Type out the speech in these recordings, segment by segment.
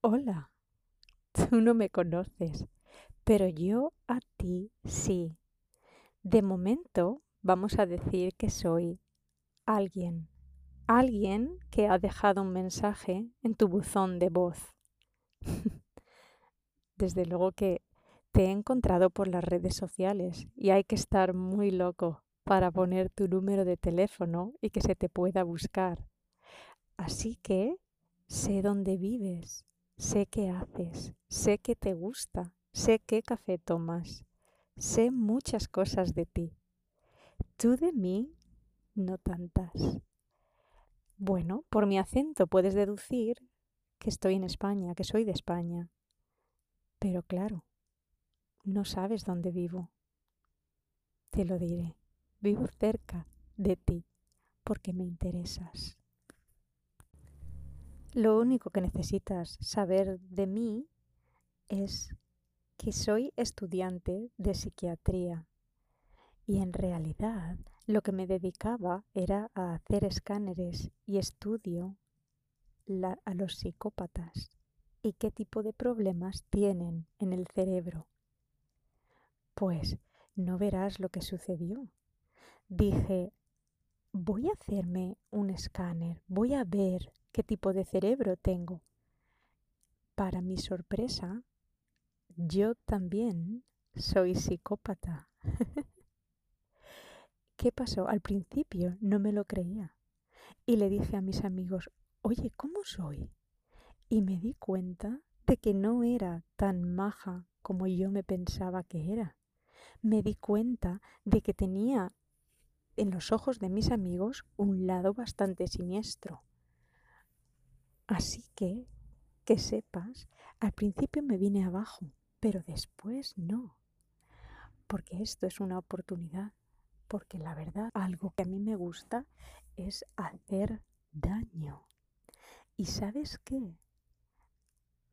Hola, tú no me conoces, pero yo a ti sí. De momento vamos a decir que soy alguien, alguien que ha dejado un mensaje en tu buzón de voz. Desde luego que te he encontrado por las redes sociales y hay que estar muy loco para poner tu número de teléfono y que se te pueda buscar. Así que sé dónde vives Sé qué haces, sé que te gusta, sé qué café tomas, sé muchas cosas de ti. Tú de mí, no tantas. Bueno, por mi acento puedes deducir que estoy en España, que soy de España. Pero claro, no sabes dónde vivo. Te lo diré. Vivo cerca de ti porque me interesas. Lo único que necesitas saber de mí es que soy estudiante de psiquiatría y en realidad lo que me dedicaba era a hacer escáneres y estudio a los psicópatas y qué tipo de problemas tienen en el cerebro. Pues no verás lo que sucedió. Dije, voy a hacerme un escáner, voy a ver qué tipo de cerebro tengo. Para mi sorpresa, yo también soy psicópata. ¿Qué pasó? Al principio no me lo creía. Y le dije a mis amigos, oye, ¿cómo soy? Y me di cuenta de que no era tan maja como yo me pensaba que era. Me di cuenta de que tenía en los ojos de mis amigos un lado bastante siniestro. Así que, que sepas, al principio me vine abajo, pero después no. Porque esto es una oportunidad. Porque la verdad, algo que a mí me gusta es hacer daño. ¿Y sabes qué?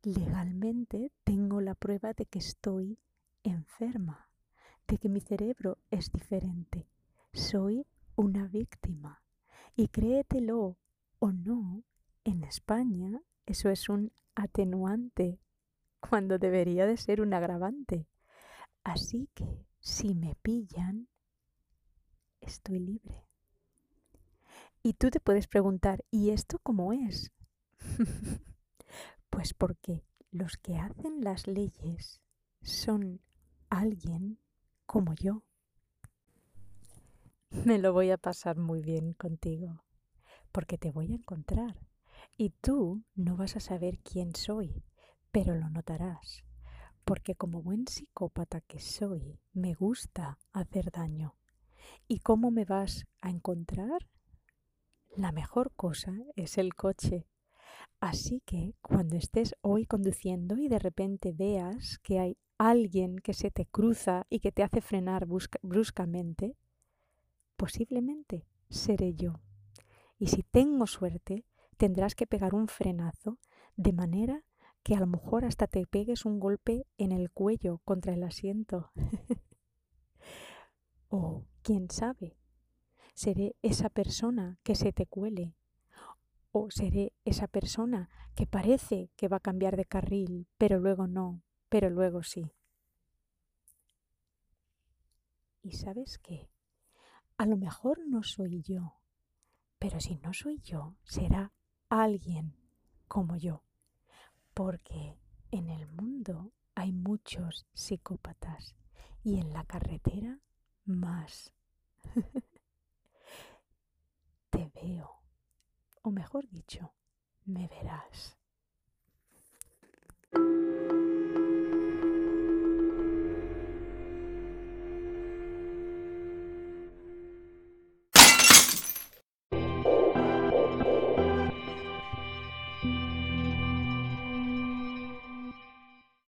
Legalmente tengo la prueba de que estoy enferma, de que mi cerebro es diferente. Soy una víctima. Y créetelo o no, en España eso es un atenuante cuando debería de ser un agravante. Así que si me pillan, estoy libre. Y tú te puedes preguntar, ¿y esto cómo es? pues porque los que hacen las leyes son alguien como yo. Me lo voy a pasar muy bien contigo, porque te voy a encontrar y tú no vas a saber quién soy, pero lo notarás, porque como buen psicópata que soy, me gusta hacer daño. ¿Y cómo me vas a encontrar? La mejor cosa es el coche. Así que cuando estés hoy conduciendo y de repente veas que hay alguien que se te cruza y que te hace frenar bruscamente, posiblemente seré yo. Y si tengo suerte, tendrás que pegar un frenazo de manera que a lo mejor hasta te pegues un golpe en el cuello contra el asiento. o quién sabe, seré esa persona que se te cuele. O seré esa persona que parece que va a cambiar de carril, pero luego no, pero luego sí. ¿Y sabes qué? A lo mejor no soy yo, pero si no soy yo, será alguien como yo, porque en el mundo hay muchos psicópatas y en la carretera más. Te veo, o mejor dicho, me verás.